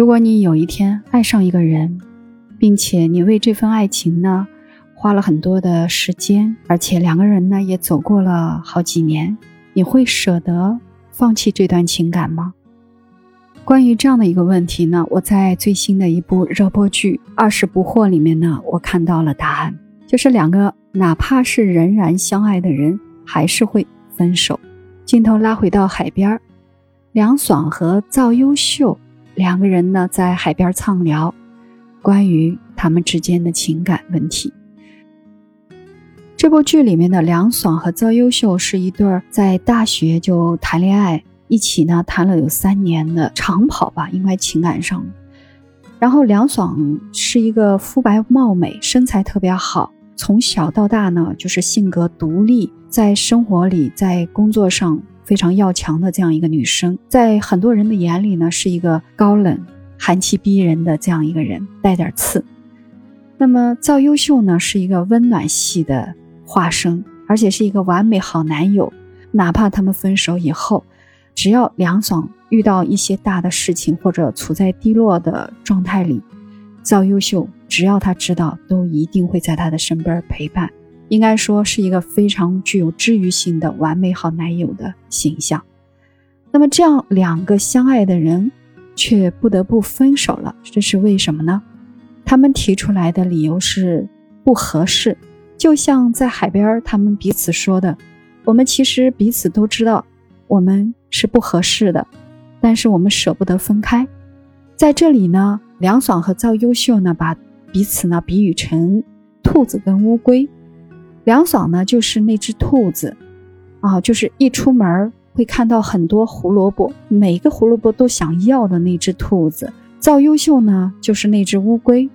如果你有一天爱上一个人，并且你为这份爱情呢花了很多的时间，而且两个人呢也走过了好几年，你会舍得放弃这段情感吗？关于这样的一个问题呢，我在最新的一部热播剧《二十不惑》里面呢，我看到了答案，就是两个哪怕是仍然相爱的人，还是会分手。镜头拉回到海边梁爽和赵优秀两个人呢在海边畅聊。关于他们之间的情感问题，这部剧里面的梁爽和赵优秀是一对在大学就谈恋爱，一起呢谈了有三年的长跑吧，应该情感上。然后梁爽是一个肤白貌美、身材特别好，从小到大呢就是性格独立，在生活里、在工作上非常要强的这样一个女生，在很多人的眼里呢是一个高冷。寒气逼人的这样一个人，带点刺。那么赵优秀呢，是一个温暖系的化身，而且是一个完美好男友。哪怕他们分手以后，只要梁爽遇到一些大的事情或者处在低落的状态里，赵优秀只要他知道，都一定会在他的身边陪伴。应该说是一个非常具有治愈性的完美好男友的形象。那么这样两个相爱的人。却不得不分手了，这是为什么呢？他们提出来的理由是不合适，就像在海边他们彼此说的：“我们其实彼此都知道我们是不合适的，但是我们舍不得分开。”在这里呢，梁爽和赵优秀呢把彼此呢比喻成兔子跟乌龟，凉爽呢就是那只兔子，啊，就是一出门会看到很多胡萝卜，每个胡萝卜都想要的那只兔子。赵优秀呢，就是那只乌龟。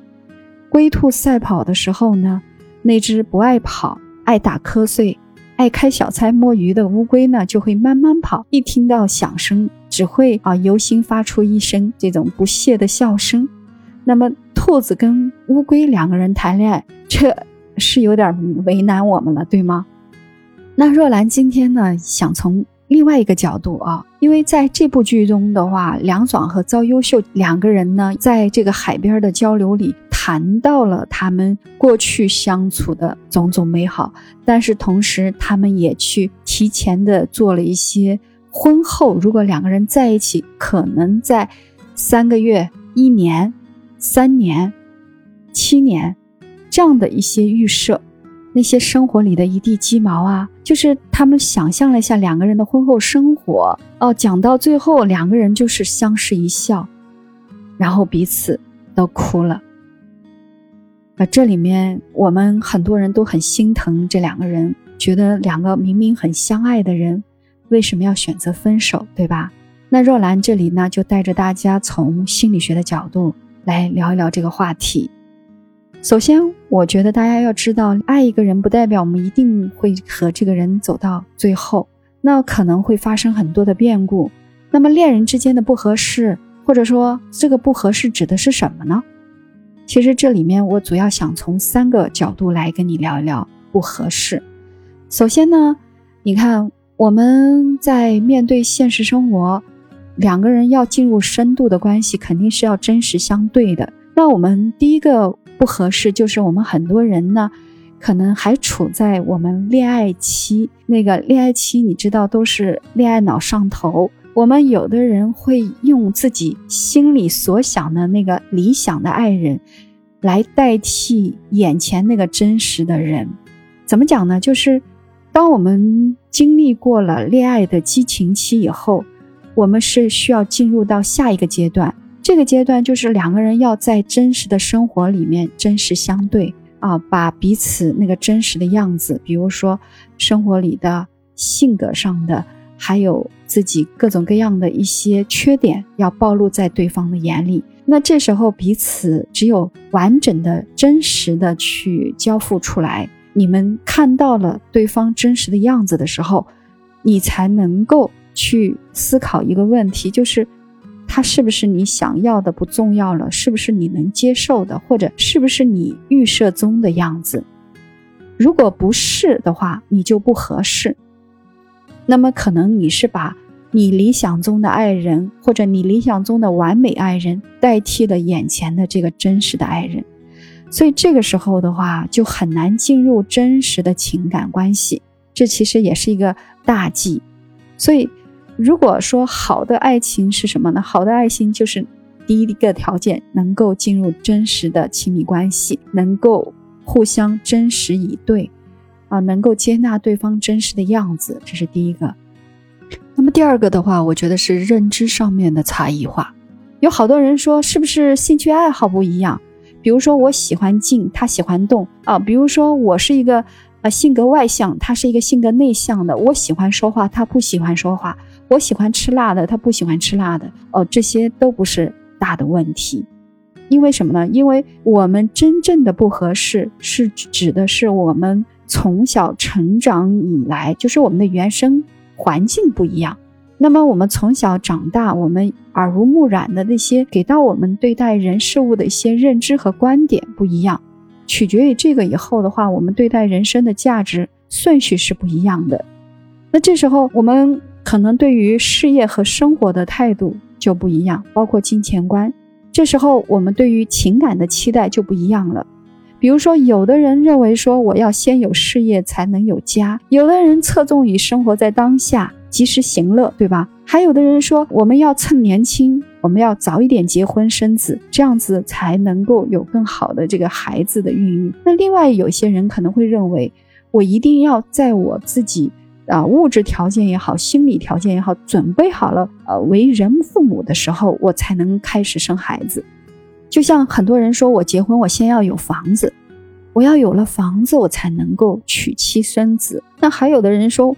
龟兔赛跑的时候呢，那只不爱跑、爱打瞌睡、爱开小差摸鱼的乌龟呢，就会慢慢跑。一听到响声，只会啊由心发出一声这种不屑的笑声。那么，兔子跟乌龟两个人谈恋爱，这是有点为难我们了，对吗？那若兰今天呢，想从。另外一个角度啊，因为在这部剧中的话，梁爽和赵优秀两个人呢，在这个海边的交流里谈到了他们过去相处的种种美好，但是同时他们也去提前的做了一些婚后如果两个人在一起，可能在三个月、一年、三年、七年这样的一些预设。那些生活里的一地鸡毛啊，就是他们想象了一下两个人的婚后生活哦，讲到最后两个人就是相视一笑，然后彼此都哭了。啊，这里面我们很多人都很心疼这两个人，觉得两个明明很相爱的人，为什么要选择分手，对吧？那若兰这里呢，就带着大家从心理学的角度来聊一聊这个话题。首先，我觉得大家要知道，爱一个人不代表我们一定会和这个人走到最后，那可能会发生很多的变故。那么，恋人之间的不合适，或者说这个不合适指的是什么呢？其实这里面我主要想从三个角度来跟你聊一聊不合适。首先呢，你看我们在面对现实生活，两个人要进入深度的关系，肯定是要真实相对的。那我们第一个。不合适，就是我们很多人呢，可能还处在我们恋爱期。那个恋爱期，你知道，都是恋爱脑上头。我们有的人会用自己心里所想的那个理想的爱人，来代替眼前那个真实的人。怎么讲呢？就是当我们经历过了恋爱的激情期以后，我们是需要进入到下一个阶段。这个阶段就是两个人要在真实的生活里面真实相对啊，把彼此那个真实的样子，比如说生活里的性格上的，还有自己各种各样的一些缺点，要暴露在对方的眼里。那这时候彼此只有完整的、真实的去交付出来，你们看到了对方真实的样子的时候，你才能够去思考一个问题，就是。他是不是你想要的不重要了？是不是你能接受的，或者是不是你预设中的样子？如果不是的话，你就不合适。那么可能你是把你理想中的爱人或者你理想中的完美爱人代替了眼前的这个真实的爱人，所以这个时候的话就很难进入真实的情感关系。这其实也是一个大忌。所以，如果说好的爱情是什么呢？好的爱情就是第一个条件能够进入真实的亲密关系，能够互相真实以对，啊，能够接纳对方真实的样子，这是第一个。那么第二个的话，我觉得是认知上面的差异化。有好多人说，是不是兴趣爱好不一样？比如说我喜欢静，他喜欢动啊。比如说我是一个。啊，性格外向，他是一个性格内向的。我喜欢说话，他不喜欢说话。我喜欢吃辣的，他不喜欢吃辣的。哦，这些都不是大的问题，因为什么呢？因为我们真正的不合适，是指的是我们从小成长以来，就是我们的原生环境不一样。那么我们从小长大，我们耳濡目染的那些给到我们对待人事物的一些认知和观点不一样。取决于这个以后的话，我们对待人生的价值顺序是不一样的。那这时候，我们可能对于事业和生活的态度就不一样，包括金钱观。这时候，我们对于情感的期待就不一样了。比如说，有的人认为说我要先有事业才能有家，有的人侧重于生活在当下。及时行乐，对吧？还有的人说，我们要趁年轻，我们要早一点结婚生子，这样子才能够有更好的这个孩子的孕育。那另外有些人可能会认为，我一定要在我自己啊物质条件也好，心理条件也好，准备好了，呃，为人父母的时候，我才能开始生孩子。就像很多人说，我结婚，我先要有房子，我要有了房子，我才能够娶妻生子。那还有的人说。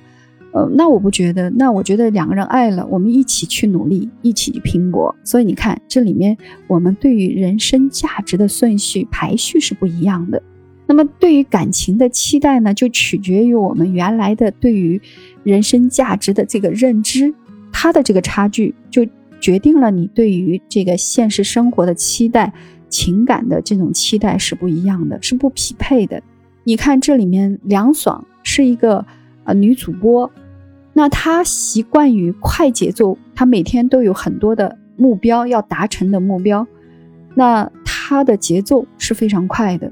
呃，那我不觉得，那我觉得两个人爱了，我们一起去努力，一起去拼搏。所以你看，这里面我们对于人生价值的顺序排序是不一样的。那么对于感情的期待呢，就取决于我们原来的对于人生价值的这个认知，它的这个差距就决定了你对于这个现实生活的期待、情感的这种期待是不一样的，是不匹配的。你看这里面，梁爽是一个呃女主播。那她习惯于快节奏，她每天都有很多的目标要达成的目标，那他的节奏是非常快的，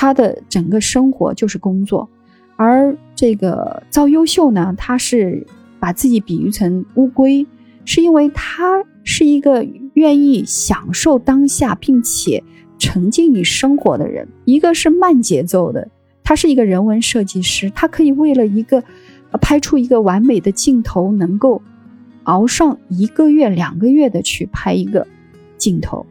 他的整个生活就是工作，而这个赵优秀呢，他是把自己比喻成乌龟，是因为他是一个愿意享受当下并且沉浸于生活的人，一个是慢节奏的，他是一个人文设计师，他可以为了一个。拍出一个完美的镜头，能够熬上一个月、两个月的去拍一个镜头。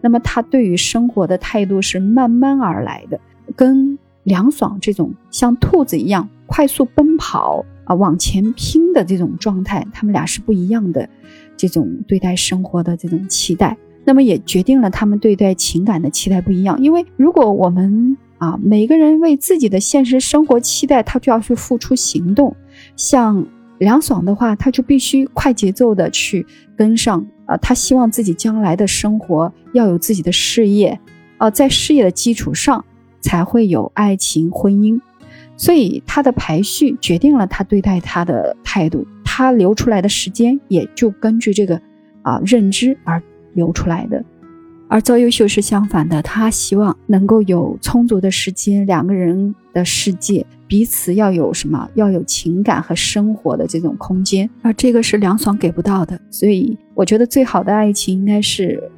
那么他对于生活的态度是慢慢而来的，跟凉爽这种像兔子一样快速奔跑啊往前拼的这种状态，他们俩是不一样的。这种对待生活的这种期待，那么也决定了他们对待情感的期待不一样。因为如果我们啊每个人为自己的现实生活期待，他就要去付出行动。像梁爽的话，他就必须快节奏的去跟上啊，他希望自己将来的生活要有自己的事业，啊，在事业的基础上才会有爱情婚姻，所以他的排序决定了他对待他的态度，他留出来的时间也就根据这个啊认知而留出来的。而赵优秀是相反的，他希望能够有充足的时间，两个人的世界彼此要有什么？要有情感和生活的这种空间，而这个是梁爽给不到的。所以，我觉得最好的爱情应该是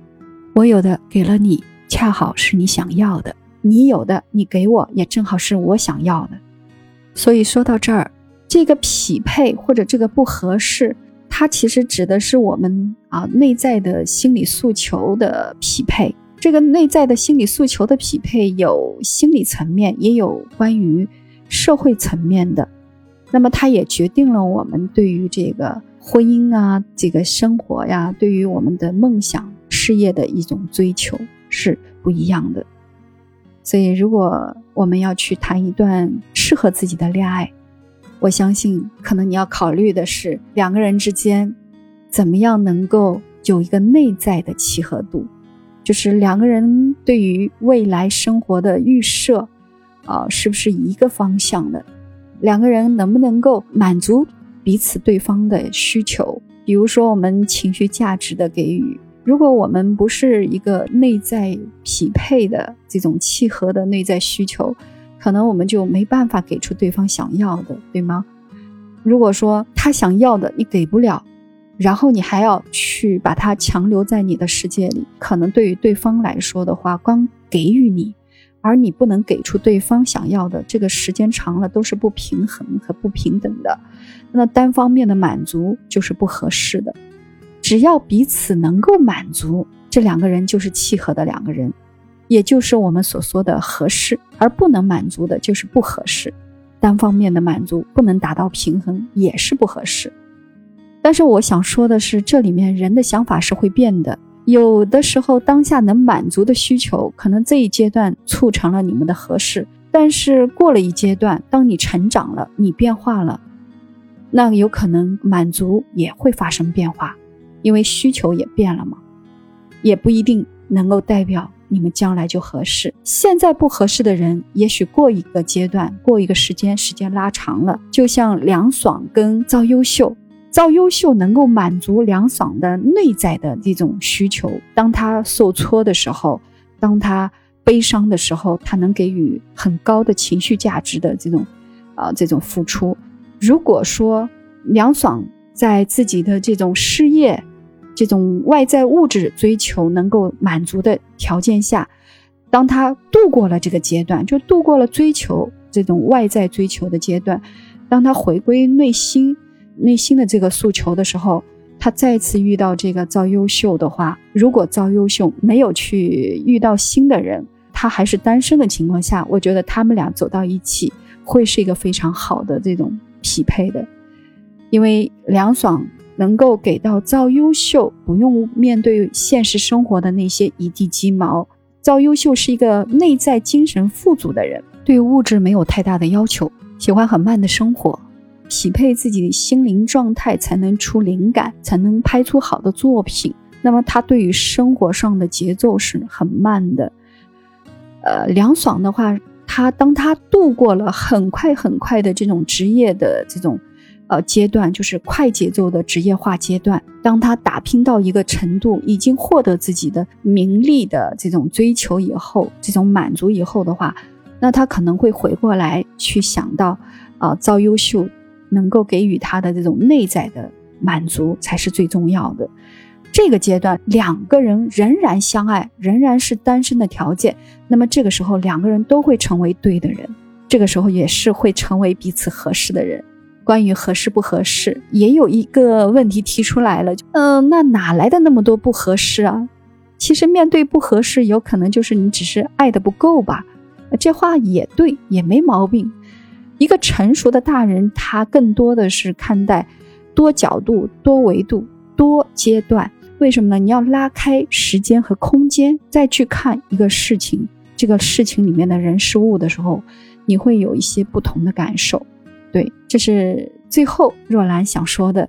我有的给了你，恰好是你想要的；你有的你给我，也正好是我想要的。所以说到这儿，这个匹配或者这个不合适。它其实指的是我们啊内在的心理诉求的匹配。这个内在的心理诉求的匹配有心理层面，也有关于社会层面的。那么它也决定了我们对于这个婚姻啊、这个生活呀、对于我们的梦想事业的一种追求是不一样的。所以，如果我们要去谈一段适合自己的恋爱，我相信，可能你要考虑的是两个人之间，怎么样能够有一个内在的契合度，就是两个人对于未来生活的预设，啊，是不是一个方向的？两个人能不能够满足彼此对方的需求？比如说我们情绪价值的给予，如果我们不是一个内在匹配的这种契合的内在需求，可能我们就没办法给出对方想要的，对吗？如果说他想要的你给不了，然后你还要去把他强留在你的世界里，可能对于对方来说的话，光给予你，而你不能给出对方想要的，这个时间长了都是不平衡和不平等的。那单方面的满足就是不合适的。只要彼此能够满足，这两个人就是契合的两个人，也就是我们所说的合适。而不能满足的就是不合适。单方面的满足不能达到平衡，也是不合适。但是我想说的是，这里面人的想法是会变的。有的时候，当下能满足的需求，可能这一阶段促成了你们的合适。但是过了一阶段，当你成长了，你变化了，那有可能满足也会发生变化，因为需求也变了嘛，也不一定能够代表。你们将来就合适，现在不合适的人，也许过一个阶段，过一个时间，时间拉长了，就像凉爽跟赵优秀，赵优秀能够满足凉爽的内在的这种需求。当他受挫的时候，当他悲伤的时候，他能给予很高的情绪价值的这种，啊，这种付出。如果说凉爽在自己的这种事业，这种外在物质追求能够满足的条件下，当他度过了这个阶段，就度过了追求这种外在追求的阶段，当他回归内心、内心的这个诉求的时候，他再次遇到这个赵优秀的话，如果赵优秀没有去遇到新的人，他还是单身的情况下，我觉得他们俩走到一起会是一个非常好的这种匹配的，因为凉爽。能够给到赵优秀，不用面对现实生活的那些一地鸡毛。赵优秀是一个内在精神富足的人，对物质没有太大的要求，喜欢很慢的生活，匹配自己的心灵状态才能出灵感，才能拍出好的作品。那么他对于生活上的节奏是很慢的。呃，凉爽的话，他当他度过了很快很快的这种职业的这种。呃，阶段就是快节奏的职业化阶段。当他打拼到一个程度，已经获得自己的名利的这种追求以后，这种满足以后的话，那他可能会回过来去想到，啊，赵优秀能够给予他的这种内在的满足才是最重要的。这个阶段，两个人仍然相爱，仍然是单身的条件，那么这个时候两个人都会成为对的人，这个时候也是会成为彼此合适的人。关于合适不合适，也有一个问题提出来了。嗯，那哪来的那么多不合适啊？其实面对不合适，有可能就是你只是爱的不够吧。这话也对，也没毛病。一个成熟的大人，他更多的是看待多角度、多维度、多阶段。为什么呢？你要拉开时间和空间，再去看一个事情，这个事情里面的人事物的时候，你会有一些不同的感受。对，这是最后若兰想说的。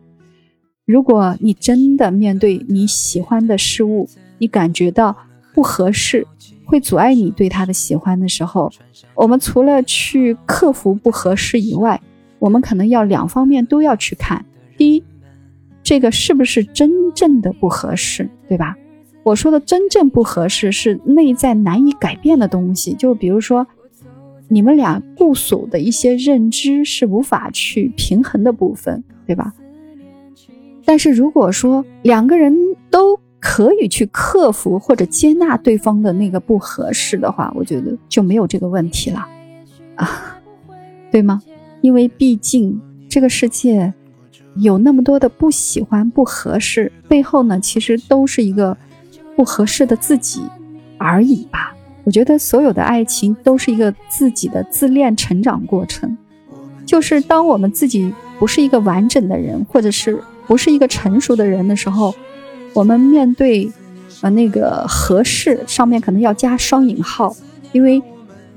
如果你真的面对你喜欢的事物，你感觉到不合适，会阻碍你对他的喜欢的时候，我们除了去克服不合适以外，我们可能要两方面都要去看。第一，这个是不是真正的不合适，对吧？我说的真正不合适，是内在难以改变的东西，就比如说。你们俩固守的一些认知是无法去平衡的部分，对吧？但是如果说两个人都可以去克服或者接纳对方的那个不合适的话，我觉得就没有这个问题了，啊，对吗？因为毕竟这个世界有那么多的不喜欢、不合适，背后呢，其实都是一个不合适的自己而已吧。我觉得所有的爱情都是一个自己的自恋成长过程，就是当我们自己不是一个完整的人，或者是不是一个成熟的人的时候，我们面对，呃，那个合适上面可能要加双引号，因为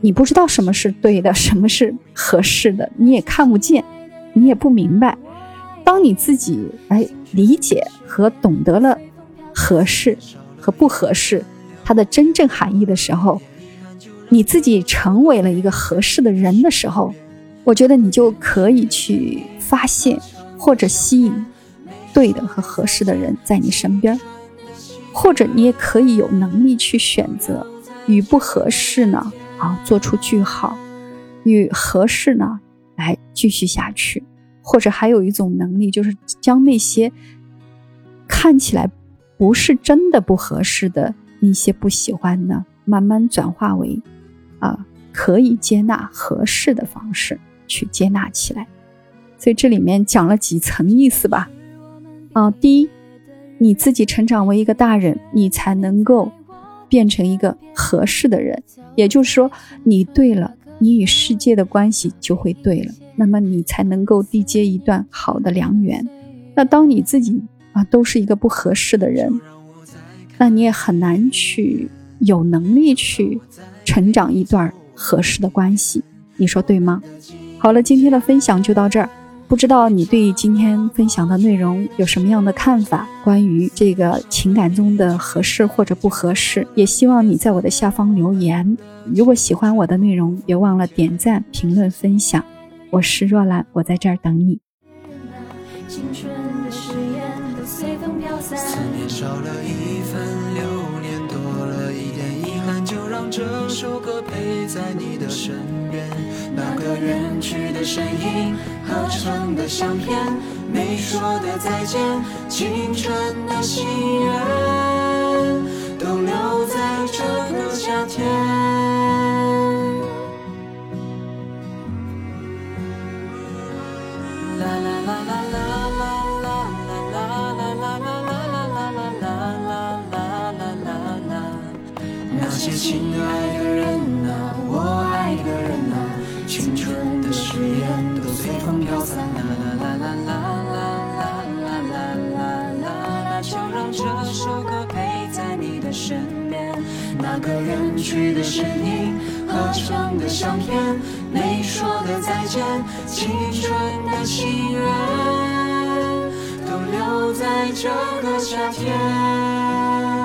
你不知道什么是对的，什么是合适的，你也看不见，你也不明白。当你自己哎理解和懂得了合适和不合适。它的真正含义的时候，你自己成为了一个合适的人的时候，我觉得你就可以去发现或者吸引对的和合适的人在你身边，或者你也可以有能力去选择与不合适呢啊做出句号，与合适呢来继续下去，或者还有一种能力就是将那些看起来不是真的不合适的那些不喜欢呢，慢慢转化为啊可以接纳合适的方式去接纳起来。所以这里面讲了几层意思吧。啊，第一，你自己成长为一个大人，你才能够变成一个合适的人。也就是说，你对了，你与世界的关系就会对了，那么你才能够缔结一段好的良缘。那当你自己啊都是一个不合适的人，那你也很难去有能力去成长一段合适的关系。你说对吗？好了，今天的分享就到这儿。不知道你对今天分享的内容有什么样的看法？关于这个情感中的合适或者不合适，也希望你在我的下方留言。如果喜欢我的内容，别忘了点赞、评论、分享。我是若兰，我在这儿等你。就首歌陪在你的身边，那个远去的身影，合成的相片，没说的再见，青春的心愿，都留在这个夏天。那些亲爱个远去的身影，合成的相片，没说的再见，青春的心愿，都留在这个夏天。